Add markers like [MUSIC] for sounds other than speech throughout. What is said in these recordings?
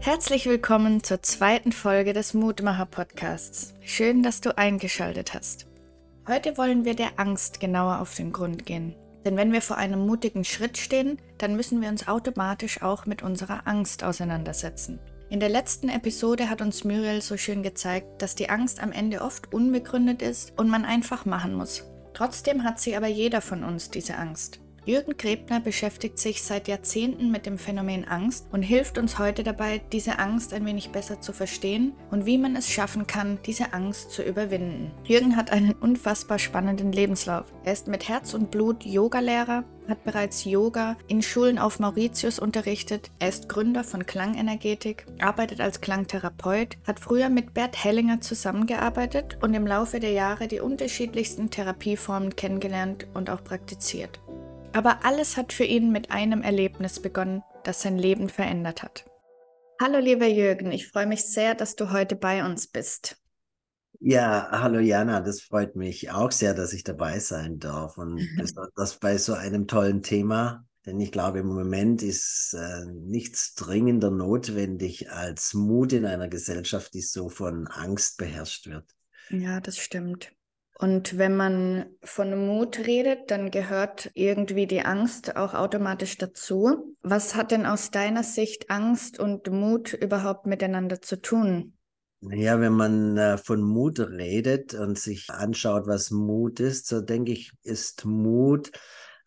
Herzlich willkommen zur zweiten Folge des Mutmacher Podcasts. Schön, dass du eingeschaltet hast. Heute wollen wir der Angst genauer auf den Grund gehen. Denn wenn wir vor einem mutigen Schritt stehen, dann müssen wir uns automatisch auch mit unserer Angst auseinandersetzen. In der letzten Episode hat uns Muriel so schön gezeigt, dass die Angst am Ende oft unbegründet ist und man einfach machen muss. Trotzdem hat sie aber jeder von uns diese Angst. Jürgen Grebner beschäftigt sich seit Jahrzehnten mit dem Phänomen Angst und hilft uns heute dabei, diese Angst ein wenig besser zu verstehen und wie man es schaffen kann, diese Angst zu überwinden. Jürgen hat einen unfassbar spannenden Lebenslauf. Er ist mit Herz und Blut Yogalehrer, hat bereits Yoga in Schulen auf Mauritius unterrichtet. Er ist Gründer von Klangenergetik, arbeitet als Klangtherapeut, hat früher mit Bert Hellinger zusammengearbeitet und im Laufe der Jahre die unterschiedlichsten Therapieformen kennengelernt und auch praktiziert. Aber alles hat für ihn mit einem Erlebnis begonnen, das sein Leben verändert hat. Hallo lieber Jürgen, ich freue mich sehr, dass du heute bei uns bist. Ja, hallo Jana, das freut mich auch sehr, dass ich dabei sein darf und [LAUGHS] das bei so einem tollen Thema. Denn ich glaube, im Moment ist äh, nichts dringender notwendig als Mut in einer Gesellschaft, die so von Angst beherrscht wird. Ja, das stimmt. Und wenn man von Mut redet, dann gehört irgendwie die Angst auch automatisch dazu. Was hat denn aus deiner Sicht Angst und Mut überhaupt miteinander zu tun? Ja, wenn man äh, von Mut redet und sich anschaut, was Mut ist, so denke ich, ist Mut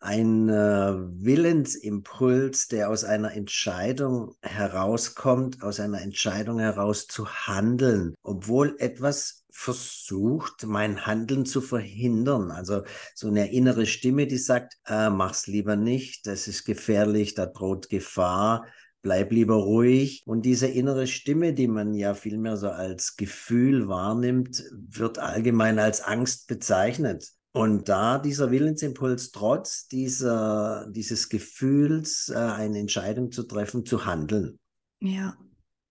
ein äh, Willensimpuls, der aus einer Entscheidung herauskommt, aus einer Entscheidung heraus zu handeln, obwohl etwas versucht, mein Handeln zu verhindern. Also so eine innere Stimme, die sagt, äh, mach's lieber nicht, das ist gefährlich, da droht Gefahr, bleib lieber ruhig. Und diese innere Stimme, die man ja vielmehr so als Gefühl wahrnimmt, wird allgemein als Angst bezeichnet. Und da dieser Willensimpuls trotz dieser, dieses Gefühls, äh, eine Entscheidung zu treffen, zu handeln. Ja,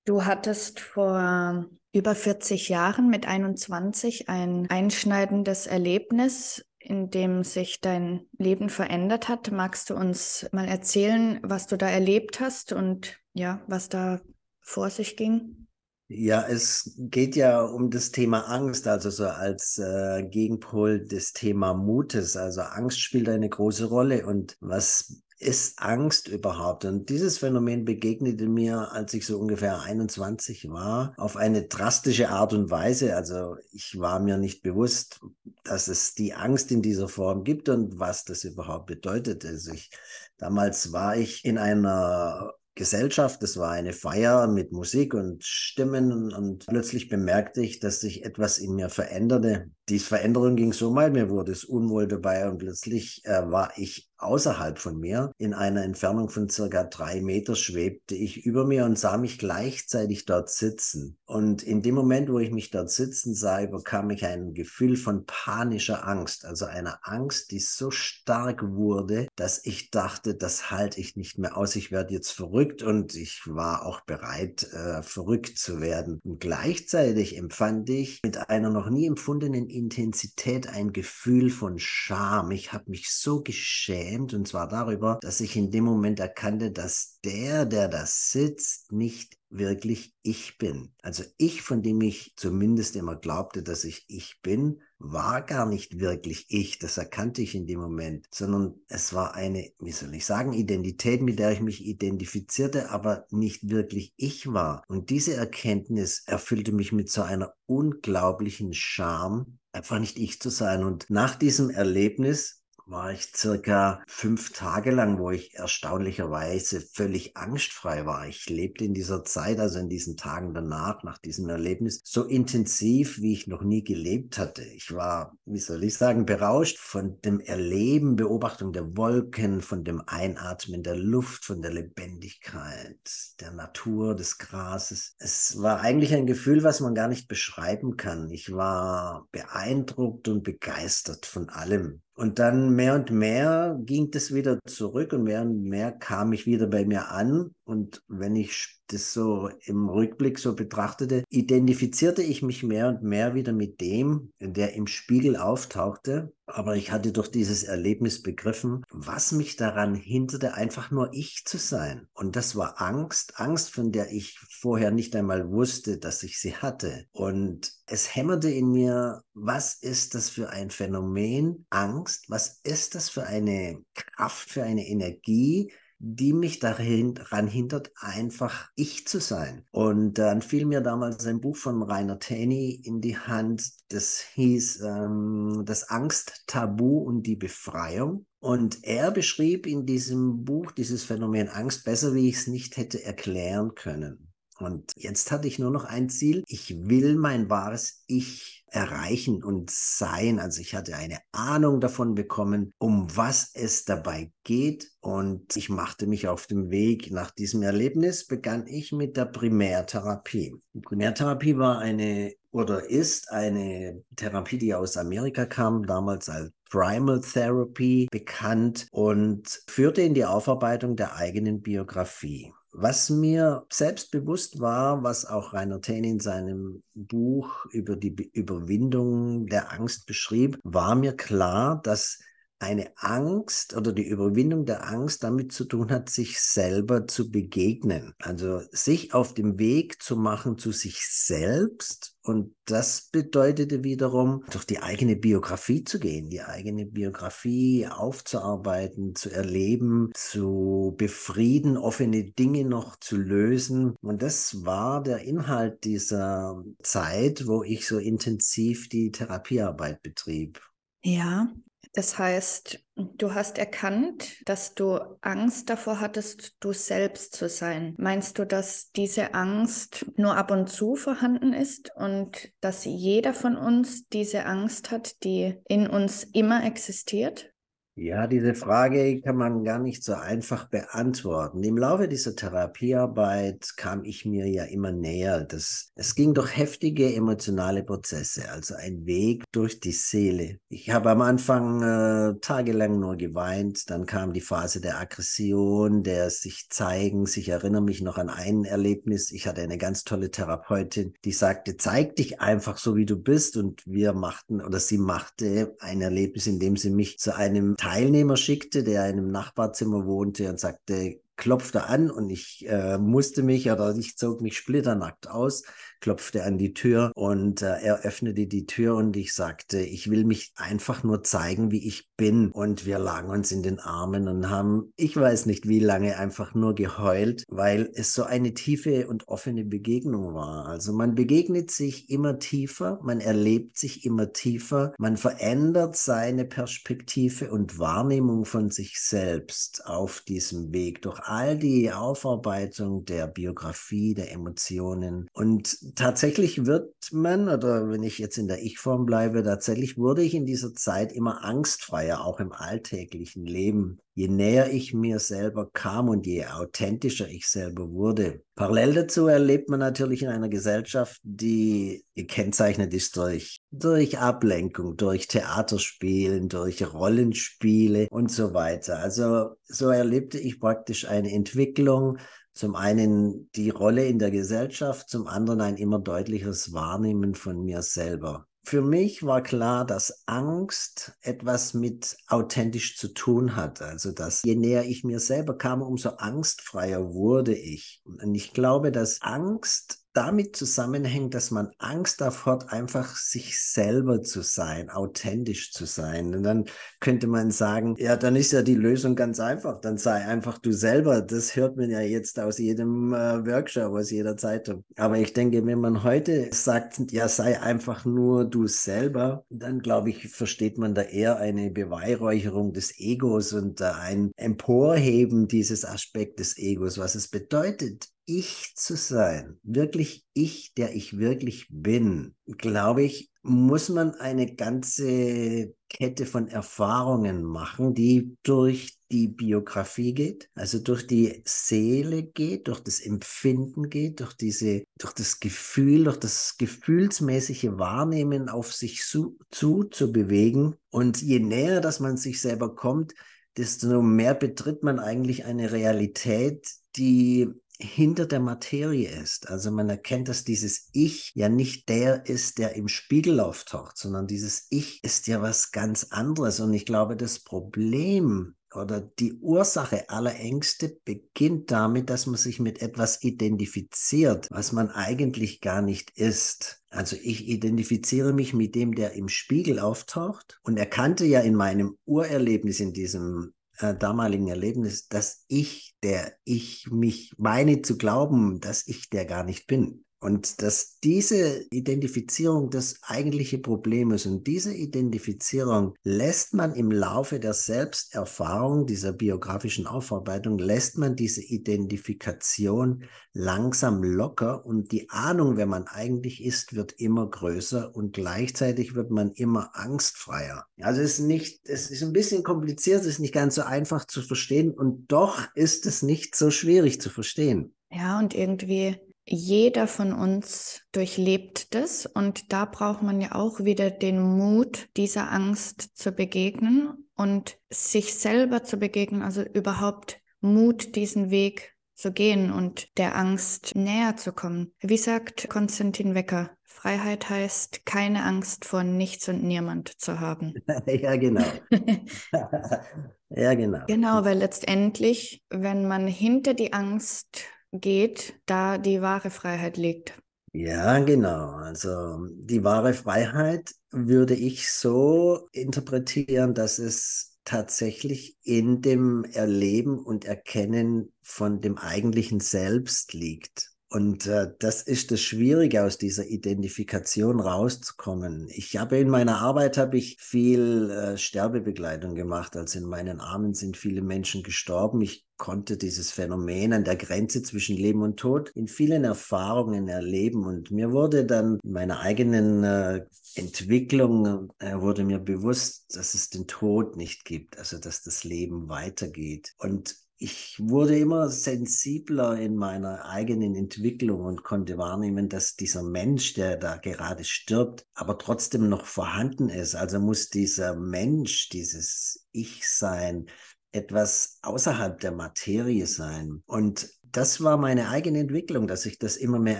du hattest vor über 40 Jahren mit 21 ein einschneidendes Erlebnis, in dem sich dein Leben verändert hat. Magst du uns mal erzählen, was du da erlebt hast und ja, was da vor sich ging? Ja, es geht ja um das Thema Angst, also so als äh, Gegenpol des Thema Mutes. Also Angst spielt eine große Rolle. Und was ist Angst überhaupt? Und dieses Phänomen begegnete mir, als ich so ungefähr 21 war, auf eine drastische Art und Weise. Also ich war mir nicht bewusst, dass es die Angst in dieser Form gibt und was das überhaupt bedeutet. Also ich, damals war ich in einer Gesellschaft. Es war eine Feier mit Musik und Stimmen und plötzlich bemerkte ich, dass sich etwas in mir veränderte. Die Veränderung ging so mal, mir wurde es unwohl dabei und plötzlich äh, war ich außerhalb von mir. In einer Entfernung von circa drei Meter schwebte ich über mir und sah mich gleichzeitig dort sitzen. Und in dem Moment, wo ich mich dort sitzen sah, überkam ich ein Gefühl von panischer Angst. Also einer Angst, die so stark wurde, dass ich dachte, das halte ich nicht mehr aus. Ich werde jetzt verrückt und ich war auch bereit, äh, verrückt zu werden. Und gleichzeitig empfand ich mit einer noch nie empfundenen Intensität ein Gefühl von Scham. Ich habe mich so geschämt und zwar darüber, dass ich in dem Moment erkannte, dass der, der da sitzt, nicht wirklich ich bin. Also ich, von dem ich zumindest immer glaubte, dass ich ich bin, war gar nicht wirklich ich. Das erkannte ich in dem Moment, sondern es war eine, wie soll ich sagen, Identität, mit der ich mich identifizierte, aber nicht wirklich ich war. Und diese Erkenntnis erfüllte mich mit so einer unglaublichen Scham, einfach nicht ich zu sein. Und nach diesem Erlebnis war ich circa fünf Tage lang, wo ich erstaunlicherweise völlig angstfrei war. Ich lebte in dieser Zeit, also in diesen Tagen danach, nach diesem Erlebnis, so intensiv, wie ich noch nie gelebt hatte. Ich war, wie soll ich sagen, berauscht von dem Erleben, Beobachtung der Wolken, von dem Einatmen der Luft, von der Lebendigkeit, der Natur, des Grases. Es war eigentlich ein Gefühl, was man gar nicht beschreiben kann. Ich war beeindruckt und begeistert von allem. Und dann mehr und mehr ging das wieder zurück und mehr und mehr kam ich wieder bei mir an. Und wenn ich das so im Rückblick so betrachtete, identifizierte ich mich mehr und mehr wieder mit dem, der im Spiegel auftauchte. Aber ich hatte durch dieses Erlebnis begriffen, was mich daran hinderte, einfach nur ich zu sein. Und das war Angst, Angst, von der ich vorher nicht einmal wusste, dass ich sie hatte. Und es hämmerte in mir, was ist das für ein Phänomen? Angst, was ist das für eine Kraft, für eine Energie, die mich daran hindert, einfach ich zu sein. Und dann fiel mir damals ein Buch von Rainer Tänny in die Hand, das hieß ähm, Das Angst-Tabu und die Befreiung. Und er beschrieb in diesem Buch dieses Phänomen Angst besser, wie ich es nicht hätte erklären können. Und jetzt hatte ich nur noch ein Ziel. Ich will mein wahres Ich erreichen und sein. Also ich hatte eine Ahnung davon bekommen, um was es dabei geht. Und ich machte mich auf dem Weg. Nach diesem Erlebnis begann ich mit der Primärtherapie. Die Primärtherapie war eine oder ist eine Therapie, die aus Amerika kam, damals als Primal Therapy bekannt und führte in die Aufarbeitung der eigenen Biografie. Was mir selbst bewusst war, was auch Rainer Tain in seinem Buch über die Überwindung der Angst beschrieb, war mir klar, dass eine Angst oder die Überwindung der Angst damit zu tun hat, sich selber zu begegnen. Also sich auf dem Weg zu machen zu sich selbst. Und das bedeutete wiederum, durch die eigene Biografie zu gehen, die eigene Biografie aufzuarbeiten, zu erleben, zu befrieden, offene Dinge noch zu lösen. Und das war der Inhalt dieser Zeit, wo ich so intensiv die Therapiearbeit betrieb. Ja, das heißt, du hast erkannt, dass du Angst davor hattest, du selbst zu sein. Meinst du, dass diese Angst nur ab und zu vorhanden ist und dass jeder von uns diese Angst hat, die in uns immer existiert? Ja, diese Frage kann man gar nicht so einfach beantworten. Im Laufe dieser Therapiearbeit kam ich mir ja immer näher. Das, es ging durch heftige emotionale Prozesse, also ein Weg durch die Seele. Ich habe am Anfang äh, tagelang nur geweint, dann kam die Phase der Aggression, der sich zeigen. Ich erinnere mich noch an ein Erlebnis. Ich hatte eine ganz tolle Therapeutin, die sagte, zeig dich einfach so, wie du bist. Und wir machten oder sie machte ein Erlebnis, in dem sie mich zu einem Teilnehmer schickte, der in einem Nachbarzimmer wohnte und sagte, klopfte an und ich äh, musste mich oder ich zog mich splitternackt aus, klopfte an die Tür und äh, er öffnete die Tür und ich sagte, ich will mich einfach nur zeigen, wie ich bin. Und wir lagen uns in den Armen und haben, ich weiß nicht wie lange, einfach nur geheult, weil es so eine tiefe und offene Begegnung war. Also man begegnet sich immer tiefer, man erlebt sich immer tiefer, man verändert seine Perspektive und Wahrnehmung von sich selbst auf diesem Weg durch all die Aufarbeitung der Biografie, der Emotionen. Und tatsächlich wird man, oder wenn ich jetzt in der Ich-Form bleibe, tatsächlich wurde ich in dieser Zeit immer angstfreier, auch im alltäglichen Leben. Je näher ich mir selber kam und je authentischer ich selber wurde. Parallel dazu erlebt man natürlich in einer Gesellschaft, die gekennzeichnet ist durch, durch Ablenkung, durch Theaterspielen, durch Rollenspiele und so weiter. Also so erlebte ich praktisch eine Entwicklung zum einen die Rolle in der Gesellschaft, zum anderen ein immer deutlicheres Wahrnehmen von mir selber. Für mich war klar, dass Angst etwas mit authentisch zu tun hat. Also, dass je näher ich mir selber kam, umso angstfreier wurde ich. Und ich glaube, dass Angst damit zusammenhängt, dass man Angst davor hat, einfach sich selber zu sein, authentisch zu sein. Und dann könnte man sagen, ja, dann ist ja die Lösung ganz einfach. Dann sei einfach du selber. Das hört man ja jetzt aus jedem äh, Workshop, aus jeder Zeitung. Aber ich denke, wenn man heute sagt, ja, sei einfach nur du selber, dann glaube ich, versteht man da eher eine Beweihräucherung des Egos und äh, ein Emporheben dieses Aspekt des Egos, was es bedeutet, ich zu sein, wirklich ich, der ich wirklich bin, glaube ich, muss man eine ganze Kette von Erfahrungen machen, die durch die Biografie geht, also durch die Seele geht, durch das Empfinden geht, durch diese, durch das Gefühl, durch das gefühlsmäßige Wahrnehmen auf sich zu, zu, zu bewegen. Und je näher, dass man sich selber kommt, desto mehr betritt man eigentlich eine Realität, die hinter der Materie ist. Also man erkennt, dass dieses Ich ja nicht der ist, der im Spiegel auftaucht, sondern dieses Ich ist ja was ganz anderes. Und ich glaube, das Problem oder die Ursache aller Ängste beginnt damit, dass man sich mit etwas identifiziert, was man eigentlich gar nicht ist. Also ich identifiziere mich mit dem, der im Spiegel auftaucht und erkannte ja in meinem Urerlebnis, in diesem äh, damaligen Erlebnis, dass ich, der ich mich meine zu glauben, dass ich der gar nicht bin. Und dass diese Identifizierung das eigentliche Problem ist. Und diese Identifizierung lässt man im Laufe der Selbsterfahrung, dieser biografischen Aufarbeitung, lässt man diese Identifikation langsam locker und die Ahnung, wer man eigentlich ist, wird immer größer und gleichzeitig wird man immer angstfreier. Also es ist nicht, es ist ein bisschen kompliziert, es ist nicht ganz so einfach zu verstehen und doch ist es nicht so schwierig zu verstehen. Ja, und irgendwie jeder von uns durchlebt das und da braucht man ja auch wieder den Mut, dieser Angst zu begegnen und sich selber zu begegnen, also überhaupt Mut, diesen Weg zu gehen und der Angst näher zu kommen. Wie sagt Konstantin Wecker, Freiheit heißt, keine Angst vor nichts und niemand zu haben. [LAUGHS] ja, genau. [LAUGHS] ja, genau. Genau, weil letztendlich, wenn man hinter die Angst geht, da die wahre Freiheit liegt. Ja, genau. Also die wahre Freiheit würde ich so interpretieren, dass es tatsächlich in dem Erleben und Erkennen von dem eigentlichen Selbst liegt. Und äh, das ist das Schwierige, aus dieser Identifikation rauszukommen. Ich habe in meiner Arbeit habe ich viel äh, Sterbebegleitung gemacht. Also in meinen Armen sind viele Menschen gestorben. Ich konnte dieses Phänomen an der Grenze zwischen Leben und Tod in vielen Erfahrungen erleben. Und mir wurde dann in meiner eigenen äh, Entwicklung, äh, wurde mir bewusst, dass es den Tod nicht gibt, also dass das Leben weitergeht. Und ich wurde immer sensibler in meiner eigenen Entwicklung und konnte wahrnehmen, dass dieser Mensch, der da gerade stirbt, aber trotzdem noch vorhanden ist. Also muss dieser Mensch, dieses Ich-Sein, etwas außerhalb der Materie sein. Und das war meine eigene Entwicklung, dass ich das immer mehr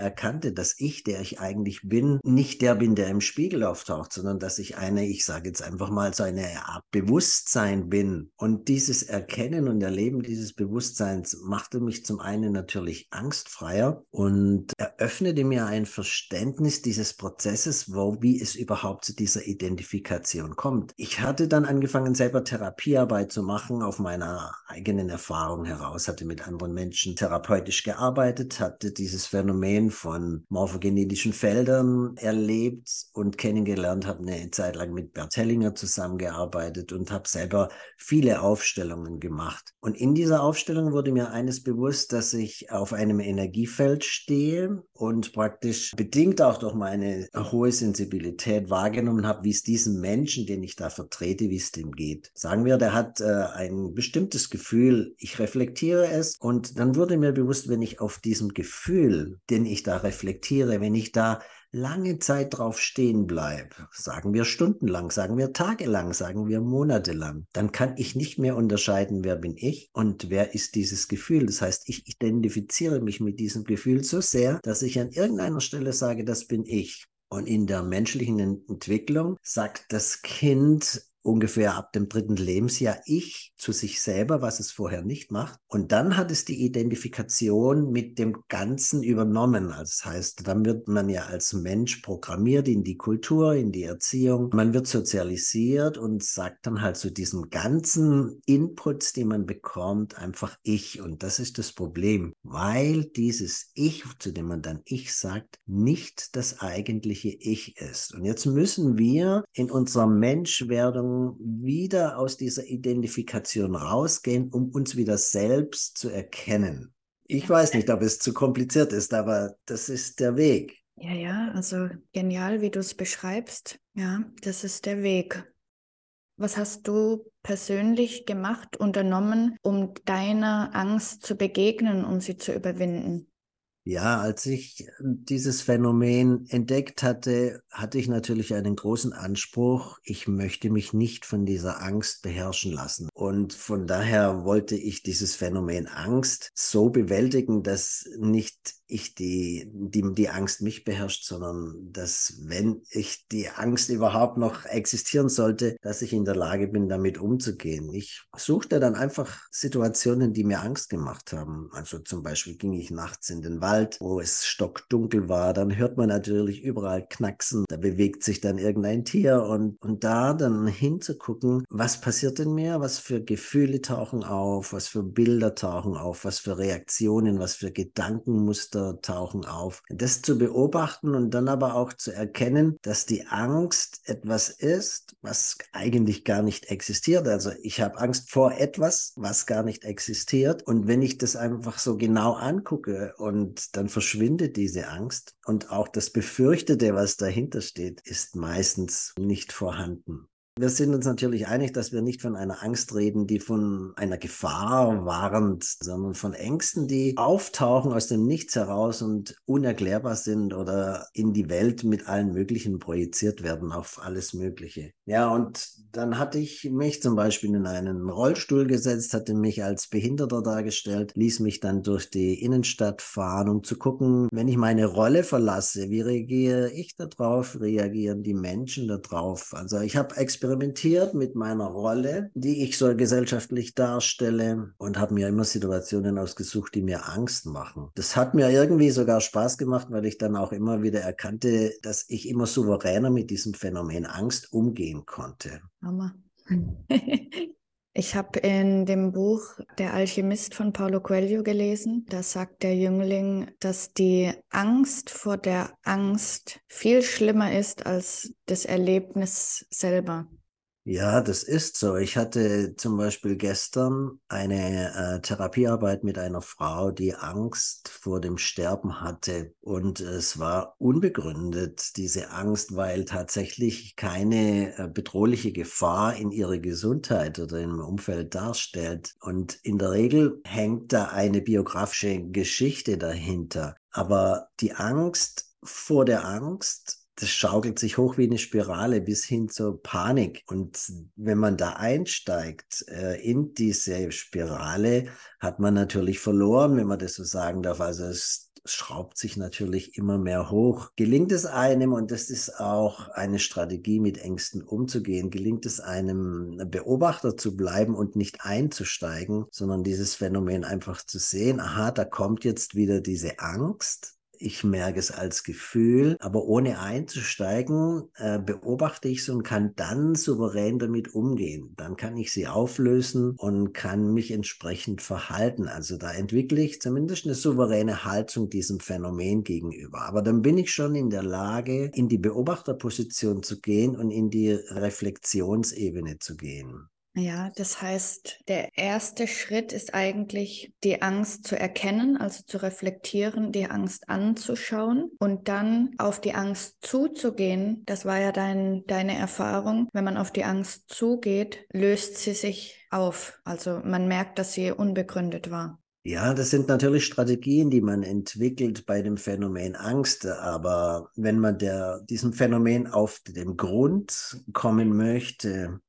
erkannte, dass ich, der ich eigentlich bin, nicht der bin, der im Spiegel auftaucht, sondern dass ich eine, ich sage jetzt einfach mal, so eine Art Bewusstsein bin. Und dieses Erkennen und Erleben dieses Bewusstseins machte mich zum einen natürlich angstfreier und eröffnete mir ein Verständnis dieses Prozesses, wo, wie es überhaupt zu dieser Identifikation kommt. Ich hatte dann angefangen, selber Therapiearbeit zu machen, auf meiner eigenen Erfahrung heraus, hatte mit anderen Menschen Therapie therapeutisch gearbeitet, hatte dieses Phänomen von morphogenetischen Feldern erlebt und kennengelernt, habe eine Zeit lang mit Bert Hellinger zusammengearbeitet und habe selber viele Aufstellungen gemacht. Und in dieser Aufstellung wurde mir eines bewusst, dass ich auf einem Energiefeld stehe und praktisch bedingt auch durch meine hohe Sensibilität wahrgenommen habe, wie es diesem Menschen, den ich da vertrete, wie es dem geht. Sagen wir, der hat äh, ein bestimmtes Gefühl, ich reflektiere es und dann wurde mir mir bewusst, wenn ich auf diesem Gefühl, den ich da reflektiere, wenn ich da lange Zeit drauf stehen bleibe, sagen wir stundenlang, sagen wir tagelang, sagen wir monatelang, dann kann ich nicht mehr unterscheiden, wer bin ich und wer ist dieses Gefühl. Das heißt, ich identifiziere mich mit diesem Gefühl so sehr, dass ich an irgendeiner Stelle sage, das bin ich. Und in der menschlichen Entwicklung sagt das Kind, ungefähr ab dem dritten Lebensjahr ich zu sich selber, was es vorher nicht macht. Und dann hat es die Identifikation mit dem Ganzen übernommen. Also das heißt, dann wird man ja als Mensch programmiert in die Kultur, in die Erziehung. Man wird sozialisiert und sagt dann halt zu diesem ganzen Inputs, die man bekommt, einfach ich. Und das ist das Problem, weil dieses Ich, zu dem man dann Ich sagt, nicht das eigentliche Ich ist. Und jetzt müssen wir in unserer Menschwerdung wieder aus dieser Identifikation rausgehen, um uns wieder selbst zu erkennen. Ich weiß nicht, ob es zu kompliziert ist, aber das ist der Weg. Ja, ja, also genial, wie du es beschreibst. Ja, das ist der Weg. Was hast du persönlich gemacht, unternommen, um deiner Angst zu begegnen, um sie zu überwinden? Ja, als ich dieses Phänomen entdeckt hatte, hatte ich natürlich einen großen Anspruch. Ich möchte mich nicht von dieser Angst beherrschen lassen. Und von daher wollte ich dieses Phänomen Angst so bewältigen, dass nicht ich die, die, die Angst mich beherrscht, sondern dass, wenn ich die Angst überhaupt noch existieren sollte, dass ich in der Lage bin, damit umzugehen. Ich suchte dann einfach Situationen, die mir Angst gemacht haben. Also zum Beispiel ging ich nachts in den Wald, wo es stockdunkel war, dann hört man natürlich überall Knacksen, da bewegt sich dann irgendein Tier und, und da dann hinzugucken, was passiert in mir, was für Gefühle tauchen auf, was für Bilder tauchen auf, was für Reaktionen, was für Gedankenmuster Muster tauchen auf. Das zu beobachten und dann aber auch zu erkennen, dass die Angst etwas ist, was eigentlich gar nicht existiert. Also ich habe Angst vor etwas, was gar nicht existiert. Und wenn ich das einfach so genau angucke und dann verschwindet diese Angst und auch das Befürchtete, was dahinter steht, ist meistens nicht vorhanden. Wir sind uns natürlich einig, dass wir nicht von einer Angst reden, die von einer Gefahr warnt, sondern von Ängsten, die auftauchen aus dem Nichts heraus und unerklärbar sind oder in die Welt mit allen möglichen projiziert werden auf alles Mögliche. Ja, und dann hatte ich mich zum Beispiel in einen Rollstuhl gesetzt, hatte mich als Behinderter dargestellt, ließ mich dann durch die Innenstadt fahren, um zu gucken, wenn ich meine Rolle verlasse, wie reagiere ich darauf, reagieren die Menschen darauf. Also ich habe experimentiert experimentiert mit meiner Rolle, die ich so gesellschaftlich darstelle und habe mir immer Situationen ausgesucht, die mir Angst machen. Das hat mir irgendwie sogar Spaß gemacht, weil ich dann auch immer wieder erkannte, dass ich immer souveräner mit diesem Phänomen Angst umgehen konnte. Mama. [LAUGHS] Ich habe in dem Buch Der Alchemist von Paulo Coelho gelesen. Da sagt der Jüngling, dass die Angst vor der Angst viel schlimmer ist als das Erlebnis selber. Ja, das ist so. Ich hatte zum Beispiel gestern eine äh, Therapiearbeit mit einer Frau, die Angst vor dem Sterben hatte. Und es war unbegründet, diese Angst, weil tatsächlich keine äh, bedrohliche Gefahr in ihrer Gesundheit oder im Umfeld darstellt. Und in der Regel hängt da eine biografische Geschichte dahinter. Aber die Angst vor der Angst das schaukelt sich hoch wie eine Spirale bis hin zur Panik. Und wenn man da einsteigt äh, in diese Spirale, hat man natürlich verloren, wenn man das so sagen darf. Also es schraubt sich natürlich immer mehr hoch. Gelingt es einem, und das ist auch eine Strategie, mit Ängsten umzugehen, gelingt es einem Beobachter zu bleiben und nicht einzusteigen, sondern dieses Phänomen einfach zu sehen, aha, da kommt jetzt wieder diese Angst, ich merke es als Gefühl, aber ohne einzusteigen, äh, beobachte ich es und kann dann souverän damit umgehen. Dann kann ich sie auflösen und kann mich entsprechend verhalten. Also da entwickle ich zumindest eine souveräne Haltung diesem Phänomen gegenüber. Aber dann bin ich schon in der Lage, in die Beobachterposition zu gehen und in die Reflexionsebene zu gehen. Ja, das heißt, der erste Schritt ist eigentlich, die Angst zu erkennen, also zu reflektieren, die Angst anzuschauen und dann auf die Angst zuzugehen. Das war ja dein, deine Erfahrung. Wenn man auf die Angst zugeht, löst sie sich auf. Also man merkt, dass sie unbegründet war. Ja, das sind natürlich Strategien, die man entwickelt bei dem Phänomen Angst. Aber wenn man der, diesem Phänomen auf den Grund kommen möchte,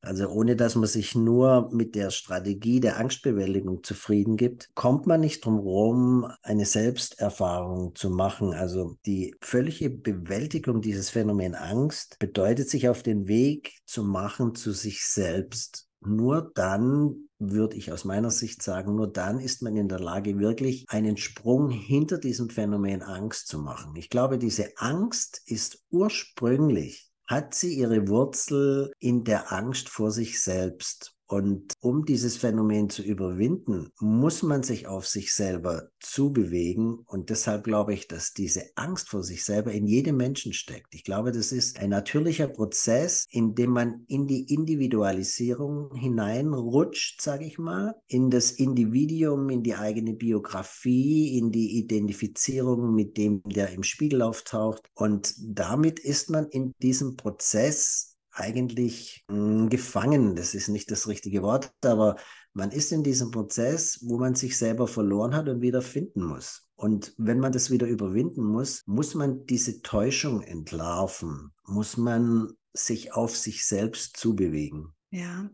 also ohne dass man sich nur mit der Strategie der Angstbewältigung zufrieden gibt, kommt man nicht drum herum, eine Selbsterfahrung zu machen. Also die völlige Bewältigung dieses Phänomen Angst bedeutet sich auf den Weg zu machen zu sich selbst. Nur dann würde ich aus meiner Sicht sagen, nur dann ist man in der Lage, wirklich einen Sprung hinter diesem Phänomen Angst zu machen. Ich glaube, diese Angst ist ursprünglich hat sie ihre Wurzel in der Angst vor sich selbst. Und um dieses Phänomen zu überwinden, muss man sich auf sich selber zubewegen. Und deshalb glaube ich, dass diese Angst vor sich selber in jedem Menschen steckt. Ich glaube, das ist ein natürlicher Prozess, in dem man in die Individualisierung hineinrutscht, sage ich mal, in das Individuum, in die eigene Biografie, in die Identifizierung mit dem, der im Spiegel auftaucht. Und damit ist man in diesem Prozess eigentlich mh, hm, gefangen. Das ist nicht das richtige Wort, aber man ist in diesem Prozess, wo man sich selber verloren hat und wieder finden muss. Und wenn man das wieder überwinden muss, muss man diese Täuschung entlarven, muss man sich auf sich selbst zubewegen. Ja,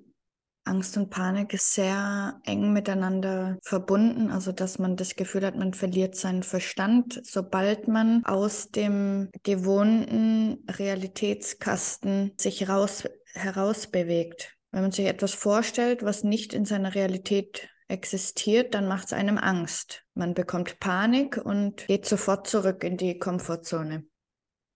Angst und Panik ist sehr eng miteinander verbunden, also dass man das Gefühl hat, man verliert seinen Verstand, sobald man aus dem gewohnten Realitätskasten sich raus, herausbewegt. Wenn man sich etwas vorstellt, was nicht in seiner Realität existiert, dann macht es einem Angst. Man bekommt Panik und geht sofort zurück in die Komfortzone.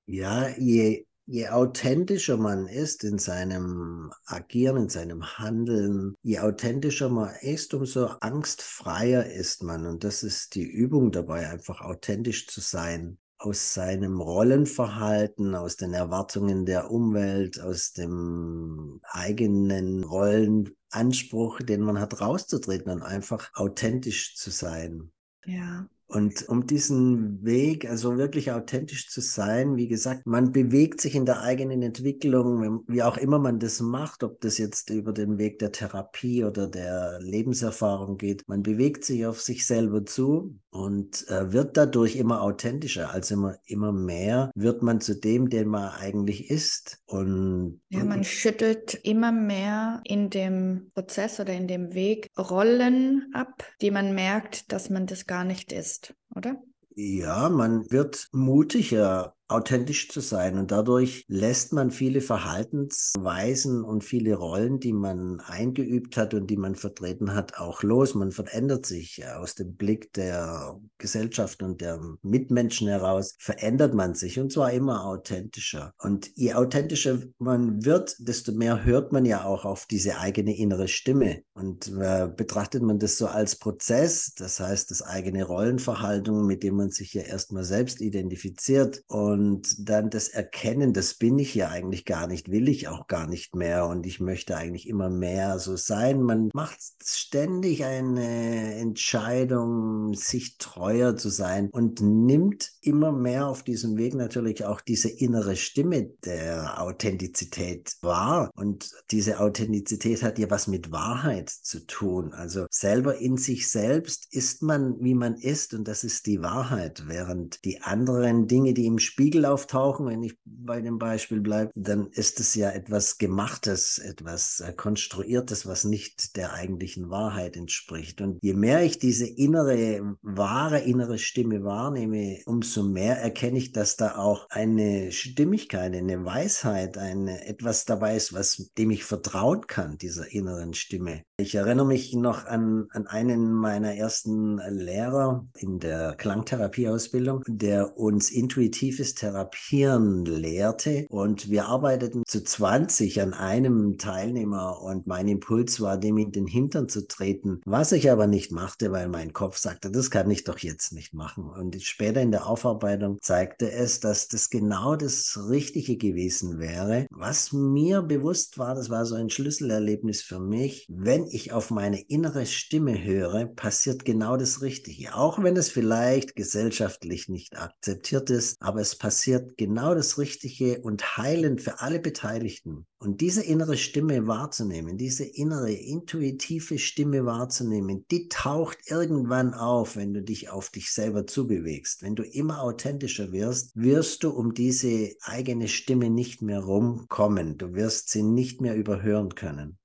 Ja, je je authentischer man ist in seinem Agieren, in seinem Handeln, je authentischer man ist, umso angstfreier ist man. Und das ist die Übung dabei, einfach authentisch zu sein. Aus seinem Rollenverhalten, aus den Erwartungen der Umwelt, aus dem eigenen Rollenanspruch, den man hat, rauszutreten und einfach authentisch zu sein. Ja. Und um diesen Weg, also wirklich authentisch zu sein, wie gesagt, man bewegt sich in der eigenen Entwicklung, wie auch immer man das macht, ob das jetzt über den Weg der Therapie oder der Lebenserfahrung geht, man bewegt sich auf sich selber zu und äh, wird dadurch immer authentischer, also immer, immer mehr wird man zu dem, den man eigentlich ist. Und, ja, man schüttelt immer mehr in dem Prozess oder in dem Weg Rollen ab, die man merkt, dass man das gar nicht ist, oder? Ja, man wird mutiger, authentisch zu sein. Und dadurch lässt man viele Verhaltensweisen und viele Rollen, die man eingeübt hat und die man vertreten hat, auch los. Man verändert sich aus dem Blick der Gesellschaft und der Mitmenschen heraus, verändert man sich und zwar immer authentischer. Und je authentischer man wird, desto mehr hört man ja auch auf diese eigene innere Stimme. Und äh, betrachtet man das so als Prozess, das heißt das eigene Rollenverhalten, mit dem man sich ja erstmal selbst identifiziert und und dann das Erkennen, das bin ich ja eigentlich gar nicht, will ich auch gar nicht mehr und ich möchte eigentlich immer mehr so sein. Man macht ständig eine Entscheidung, sich treuer zu sein und nimmt immer mehr auf diesem Weg natürlich auch diese innere Stimme der Authentizität wahr. Und diese Authentizität hat ja was mit Wahrheit zu tun. Also selber in sich selbst ist man, wie man ist und das ist die Wahrheit, während die anderen Dinge, die im Spiel Spiegel auftauchen, wenn ich bei dem Beispiel bleibe, dann ist es ja etwas Gemachtes, etwas äh, Konstruiertes, was nicht der eigentlichen Wahrheit entspricht. Und je mehr ich diese innere, wahre innere Stimme wahrnehme, umso mehr erkenne ich, dass da auch eine Stimmigkeit, eine Weisheit, eine, etwas dabei ist, was dem ich vertrauen kann, dieser inneren Stimme. Ich erinnere mich noch an, an einen meiner ersten Lehrer in der Klangtherapieausbildung, der uns intuitives Therapieren lehrte. Und wir arbeiteten zu 20 an einem Teilnehmer und mein Impuls war, dem in den Hintern zu treten, was ich aber nicht machte, weil mein Kopf sagte, das kann ich doch jetzt nicht machen. Und später in der Aufarbeitung zeigte es, dass das genau das Richtige gewesen wäre. Was mir bewusst war, das war so ein Schlüsselerlebnis für mich, wenn ich auf meine innere Stimme höre, passiert genau das Richtige. Auch wenn es vielleicht gesellschaftlich nicht akzeptiert ist, aber es passiert genau das Richtige und heilend für alle Beteiligten. Und diese innere Stimme wahrzunehmen, diese innere intuitive Stimme wahrzunehmen, die taucht irgendwann auf, wenn du dich auf dich selber zubewegst. Wenn du immer authentischer wirst, wirst du um diese eigene Stimme nicht mehr rumkommen. Du wirst sie nicht mehr überhören können.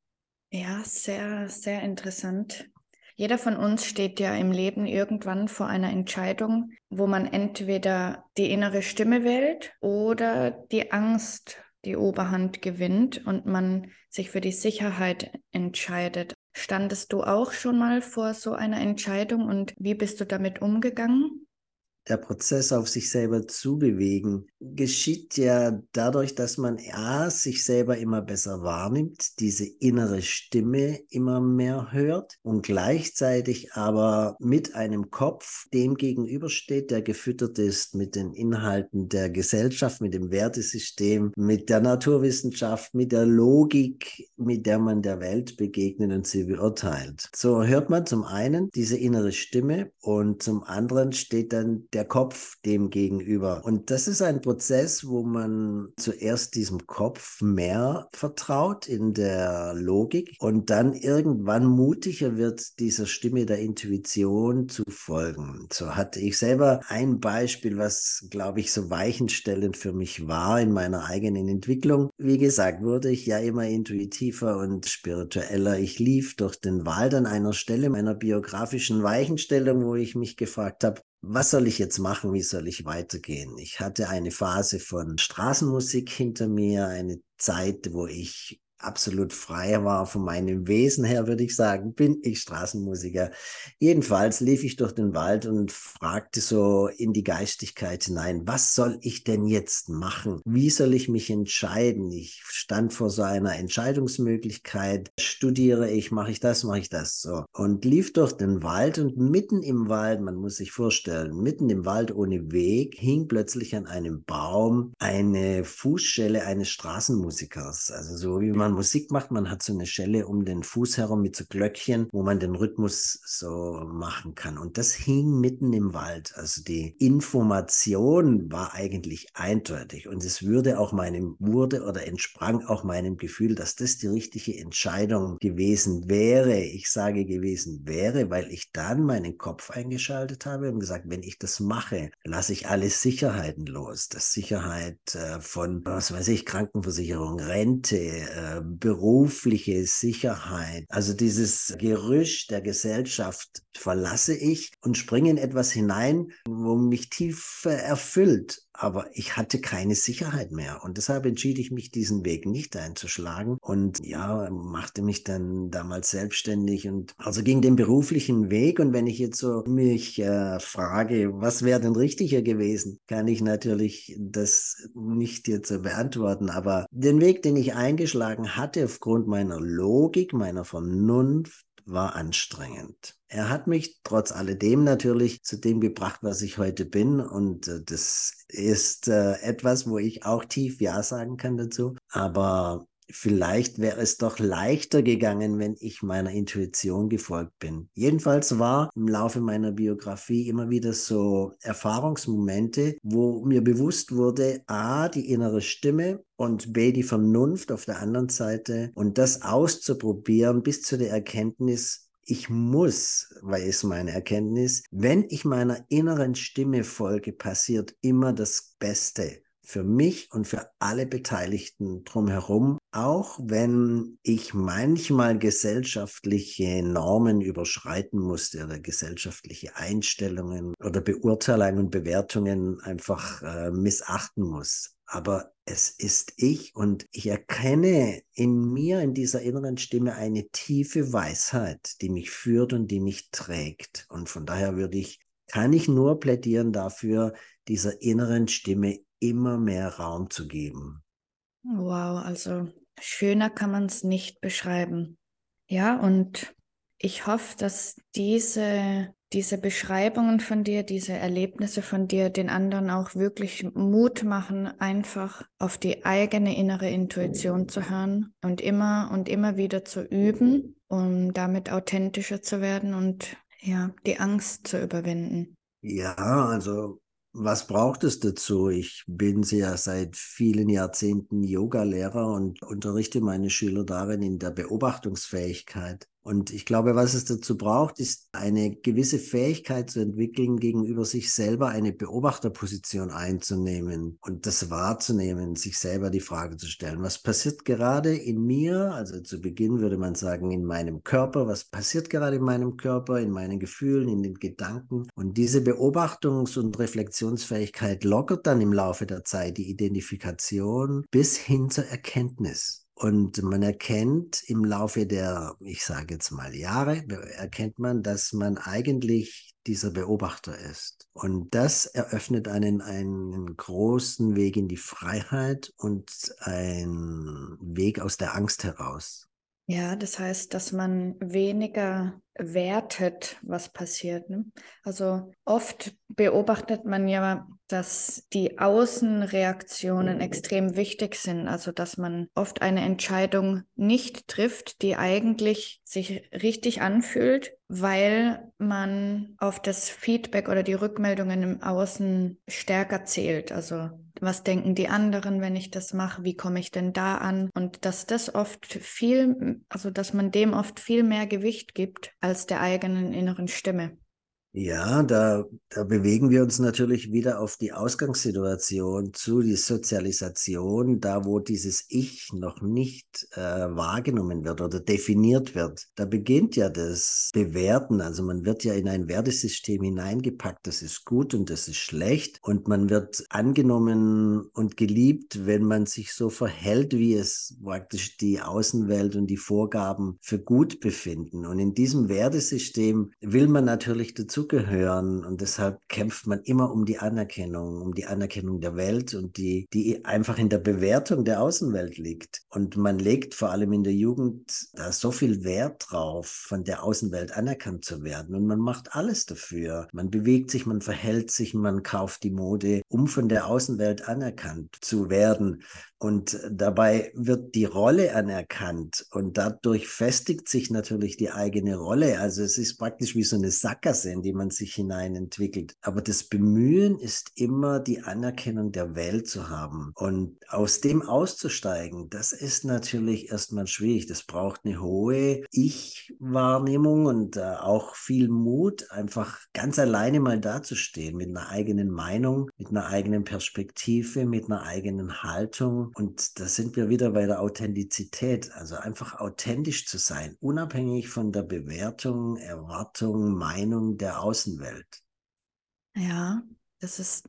Ja, sehr, sehr interessant. Jeder von uns steht ja im Leben irgendwann vor einer Entscheidung, wo man entweder die innere Stimme wählt oder die Angst die Oberhand gewinnt und man sich für die Sicherheit entscheidet. Standest du auch schon mal vor so einer Entscheidung und wie bist du damit umgegangen? Der Prozess auf sich selber zu bewegen, geschieht ja dadurch, dass man A, sich selber immer besser wahrnimmt, diese innere Stimme immer mehr hört und gleichzeitig aber mit einem Kopf dem gegenübersteht, der gefüttert ist mit den Inhalten der Gesellschaft, mit dem Wertesystem, mit der Naturwissenschaft, mit der Logik, mit der man der Welt begegnet und sie beurteilt. So hört man zum einen diese innere Stimme und zum anderen steht dann der der Kopf dem gegenüber. Und das ist ein Prozess, wo man zuerst diesem Kopf mehr vertraut in der Logik und dann irgendwann mutiger wird, dieser Stimme der Intuition zu folgen. So hatte ich selber ein Beispiel, was, glaube ich, so weichenstellend für mich war in meiner eigenen Entwicklung. Wie gesagt, wurde ich ja immer intuitiver und spiritueller. Ich lief durch den Wald an einer Stelle meiner biografischen Weichenstellung, wo ich mich gefragt habe, was soll ich jetzt machen? Wie soll ich weitergehen? Ich hatte eine Phase von Straßenmusik hinter mir, eine Zeit, wo ich absolut frei war von meinem Wesen her, würde ich sagen, bin ich Straßenmusiker. Jedenfalls lief ich durch den Wald und fragte so in die Geistigkeit hinein, was soll ich denn jetzt machen? Wie soll ich mich entscheiden? Ich stand vor so einer Entscheidungsmöglichkeit. Studiere ich, mache ich das, mache ich das so. Und lief durch den Wald und mitten im Wald, man muss sich vorstellen, mitten im Wald ohne Weg, hing plötzlich an einem Baum eine Fußschelle eines Straßenmusikers. Also so wie man man Musik macht, man hat so eine Schelle um den Fuß herum mit so Glöckchen, wo man den Rhythmus so machen kann. Und das hing mitten im Wald. Also die Information war eigentlich eindeutig und es würde auch meinem, wurde oder entsprang auch meinem Gefühl, dass das die richtige Entscheidung gewesen wäre. Ich sage gewesen wäre, weil ich dann meinen Kopf eingeschaltet habe und gesagt, wenn ich das mache, lasse ich alle Sicherheiten los. Das Sicherheit äh, von, was weiß ich, Krankenversicherung, Rente, äh, berufliche Sicherheit, also dieses Gerüsch der Gesellschaft verlasse ich und springe in etwas hinein, wo mich tief erfüllt aber ich hatte keine Sicherheit mehr. Und deshalb entschied ich mich, diesen Weg nicht einzuschlagen und ja, machte mich dann damals selbstständig und also ging den beruflichen Weg. Und wenn ich jetzt so mich äh, frage, was wäre denn richtiger gewesen, kann ich natürlich das nicht jetzt beantworten. Aber den Weg, den ich eingeschlagen hatte, aufgrund meiner Logik, meiner Vernunft, war anstrengend. Er hat mich trotz alledem natürlich zu dem gebracht, was ich heute bin. Und äh, das ist äh, etwas, wo ich auch tief Ja sagen kann dazu. Aber vielleicht wäre es doch leichter gegangen, wenn ich meiner Intuition gefolgt bin. Jedenfalls war im Laufe meiner Biografie immer wieder so Erfahrungsmomente, wo mir bewusst wurde, a, die innere Stimme und b, die Vernunft auf der anderen Seite und das auszuprobieren bis zu der Erkenntnis, ich muss, weil es meine Erkenntnis, wenn ich meiner inneren Stimme folge, passiert immer das Beste für mich und für alle Beteiligten drumherum, auch wenn ich manchmal gesellschaftliche Normen überschreiten musste oder gesellschaftliche Einstellungen oder Beurteilungen und Bewertungen einfach äh, missachten muss. Aber es ist ich und ich erkenne in mir, in dieser inneren Stimme, eine tiefe Weisheit, die mich führt und die mich trägt. Und von daher würde ich, kann ich nur plädieren dafür, dieser inneren Stimme immer mehr Raum zu geben. Wow, also schöner kann man es nicht beschreiben. Ja, und ich hoffe, dass diese, diese Beschreibungen von dir, diese Erlebnisse von dir den anderen auch wirklich Mut machen, einfach auf die eigene innere Intuition zu hören und immer und immer wieder zu üben, um damit authentischer zu werden und ja, die Angst zu überwinden. Ja, also was braucht es dazu? Ich bin ja seit vielen Jahrzehnten Yoga-Lehrer und unterrichte meine Schüler darin in der Beobachtungsfähigkeit. Und ich glaube, was es dazu braucht, ist eine gewisse Fähigkeit zu entwickeln, gegenüber sich selber eine Beobachterposition einzunehmen und das wahrzunehmen, sich selber die Frage zu stellen, was passiert gerade in mir? Also zu Beginn würde man sagen, in meinem Körper, was passiert gerade in meinem Körper, in meinen Gefühlen, in den Gedanken? Und diese Beobachtungs- und Reflexionsfähigkeit lockert dann im Laufe der Zeit die Identifikation bis hin zur Erkenntnis. Und man erkennt im Laufe der, ich sage jetzt mal Jahre, erkennt man, dass man eigentlich dieser Beobachter ist. Und das eröffnet einen, einen großen Weg in die Freiheit und einen Weg aus der Angst heraus. Ja, das heißt, dass man weniger wertet, was passiert. Ne? Also oft beobachtet man ja, dass die Außenreaktionen extrem wichtig sind. Also dass man oft eine Entscheidung nicht trifft, die eigentlich sich richtig anfühlt, weil man auf das Feedback oder die Rückmeldungen im Außen stärker zählt. Also was denken die anderen, wenn ich das mache, wie komme ich denn da an? Und dass das oft viel, also dass man dem oft viel mehr Gewicht gibt als der eigenen inneren Stimme. Ja, da, da bewegen wir uns natürlich wieder auf die Ausgangssituation zu, die Sozialisation, da wo dieses Ich noch nicht äh, wahrgenommen wird oder definiert wird. Da beginnt ja das Bewerten. Also man wird ja in ein Wertesystem hineingepackt, das ist gut und das ist schlecht. Und man wird angenommen und geliebt, wenn man sich so verhält, wie es praktisch die Außenwelt und die Vorgaben für gut befinden. Und in diesem Wertesystem will man natürlich dazu dazugehören. Und deshalb kämpft man immer um die Anerkennung, um die Anerkennung der Welt und die, die einfach in der Bewertung der Außenwelt liegt. Und man legt vor allem in der Jugend da so viel Wert drauf, von der Außenwelt anerkannt zu werden. Und man macht alles dafür. Man bewegt sich, man verhält sich, man kauft die Mode, um von der Außenwelt anerkannt zu werden. Und dabei wird die Rolle anerkannt und dadurch festigt sich natürlich die eigene Rolle. Also es ist praktisch wie so eine Sackgasse, in die man sich hinein entwickelt. Aber das Bemühen ist immer die Anerkennung der Welt zu haben. Und aus dem auszusteigen, das ist natürlich erstmal schwierig. Das braucht eine hohe Ich-Wahrnehmung und äh, auch viel Mut, einfach ganz alleine mal dazustehen mit einer eigenen Meinung, mit einer eigenen Perspektive, mit einer eigenen Haltung und da sind wir wieder bei der Authentizität, also einfach authentisch zu sein, unabhängig von der Bewertung, Erwartung, Meinung der Außenwelt. Ja, das ist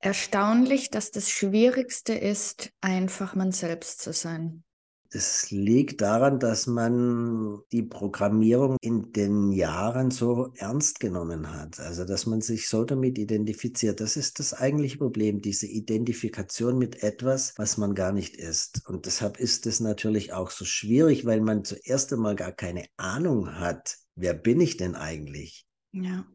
erstaunlich, dass das Schwierigste ist, einfach man selbst zu sein. Es liegt daran, dass man die Programmierung in den Jahren so ernst genommen hat. Also, dass man sich so damit identifiziert. Das ist das eigentliche Problem, diese Identifikation mit etwas, was man gar nicht ist. Und deshalb ist es natürlich auch so schwierig, weil man zuerst einmal gar keine Ahnung hat, wer bin ich denn eigentlich? Ja.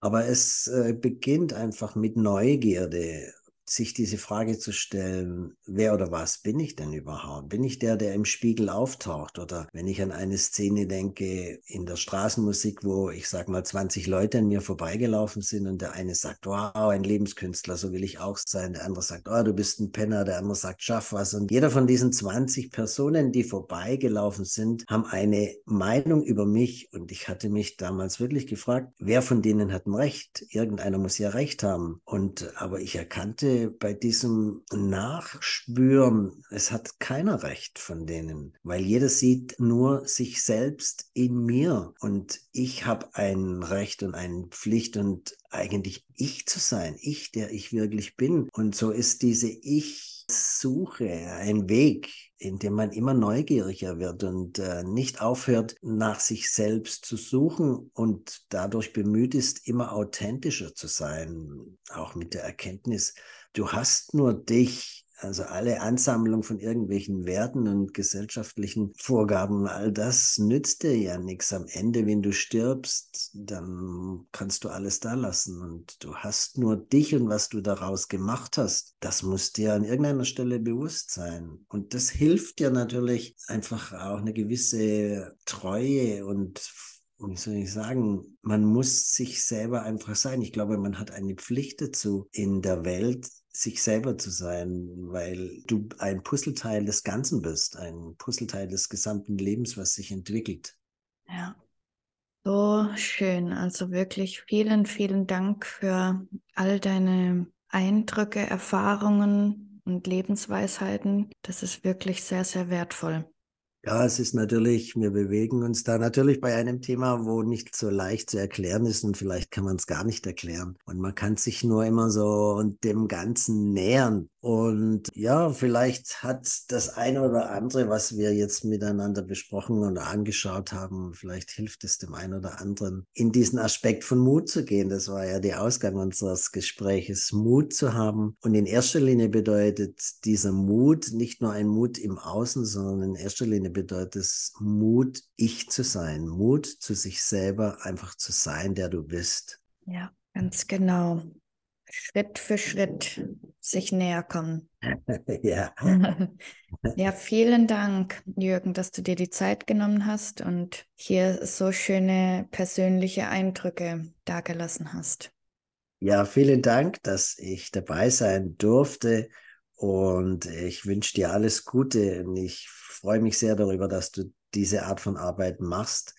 Aber es äh, beginnt einfach mit Neugierde sich diese Frage zu stellen, wer oder was bin ich denn überhaupt? Bin ich der, der im Spiegel auftaucht? Oder wenn ich an eine Szene denke in der Straßenmusik, wo ich sag mal 20 Leute an mir vorbeigelaufen sind und der eine sagt, wow, ein Lebenskünstler, so will ich auch sein. Der andere sagt, oh, du bist ein Penner. Der andere sagt, schaff was. Und jeder von diesen 20 Personen, die vorbeigelaufen sind, haben eine Meinung über mich. Und ich hatte mich damals wirklich gefragt, wer von denen hat ein Recht? Irgendeiner muss ja Recht haben. Und aber ich erkannte, bei diesem Nachspüren, es hat keiner recht von denen, weil jeder sieht nur sich selbst in mir. Und ich habe ein Recht und eine Pflicht und eigentlich ich zu sein, ich, der ich wirklich bin. Und so ist diese Ich-Suche ein Weg, in dem man immer neugieriger wird und äh, nicht aufhört, nach sich selbst zu suchen und dadurch bemüht ist, immer authentischer zu sein, auch mit der Erkenntnis, du hast nur dich, also alle Ansammlung von irgendwelchen Werten und gesellschaftlichen Vorgaben, all das nützt dir ja nichts. Am Ende, wenn du stirbst, dann kannst du alles da lassen und du hast nur dich und was du daraus gemacht hast. Das muss dir an irgendeiner Stelle bewusst sein. Und das hilft dir natürlich einfach auch eine gewisse Treue und wie soll ich sagen, man muss sich selber einfach sein. Ich glaube, man hat eine Pflicht dazu, in der Welt sich selber zu sein, weil du ein Puzzleteil des Ganzen bist, ein Puzzleteil des gesamten Lebens, was sich entwickelt. Ja, so schön. Also wirklich vielen, vielen Dank für all deine Eindrücke, Erfahrungen und Lebensweisheiten. Das ist wirklich sehr, sehr wertvoll. Ja, es ist natürlich, wir bewegen uns da natürlich bei einem Thema, wo nicht so leicht zu erklären ist und vielleicht kann man es gar nicht erklären. Und man kann sich nur immer so dem Ganzen nähern. Und ja, vielleicht hat das eine oder andere, was wir jetzt miteinander besprochen oder angeschaut haben, vielleicht hilft es dem einen oder anderen, in diesen Aspekt von Mut zu gehen. Das war ja der Ausgang unseres Gespräches, Mut zu haben. Und in erster Linie bedeutet dieser Mut nicht nur ein Mut im Außen, sondern in erster Linie Ende bedeutet es Mut, ich zu sein, Mut zu sich selber, einfach zu sein, der du bist. Ja, ganz genau. Schritt für Schritt sich näher kommen. [LAUGHS] ja. [LAUGHS] ja, vielen Dank, Jürgen, dass du dir die Zeit genommen hast und hier so schöne persönliche Eindrücke dargelassen hast. Ja, vielen Dank, dass ich dabei sein durfte und ich wünsche dir alles Gute und ich freue mich sehr darüber, dass du diese Art von Arbeit machst,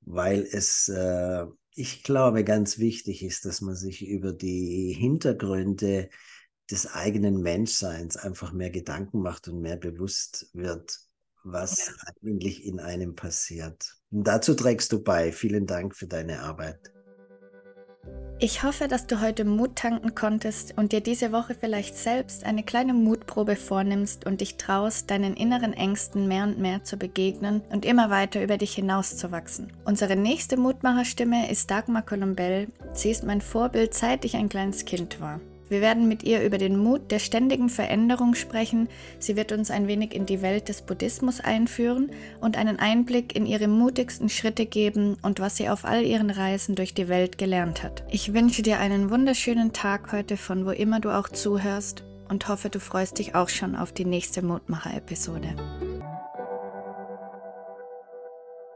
weil es äh, ich glaube, ganz wichtig ist, dass man sich über die Hintergründe des eigenen Menschseins einfach mehr Gedanken macht und mehr bewusst wird, was ja. eigentlich in einem passiert. Und dazu trägst du bei. Vielen Dank für deine Arbeit. Ich hoffe, dass du heute Mut tanken konntest und dir diese Woche vielleicht selbst eine kleine Mutprobe vornimmst und dich traust, deinen inneren Ängsten mehr und mehr zu begegnen und immer weiter über dich hinauszuwachsen. Unsere nächste Mutmacherstimme ist Dagmar Colombell. Sie ist mein Vorbild, seit ich ein kleines Kind war. Wir werden mit ihr über den Mut der ständigen Veränderung sprechen. Sie wird uns ein wenig in die Welt des Buddhismus einführen und einen Einblick in ihre mutigsten Schritte geben und was sie auf all ihren Reisen durch die Welt gelernt hat. Ich wünsche dir einen wunderschönen Tag heute von wo immer du auch zuhörst und hoffe, du freust dich auch schon auf die nächste Mutmacher-Episode.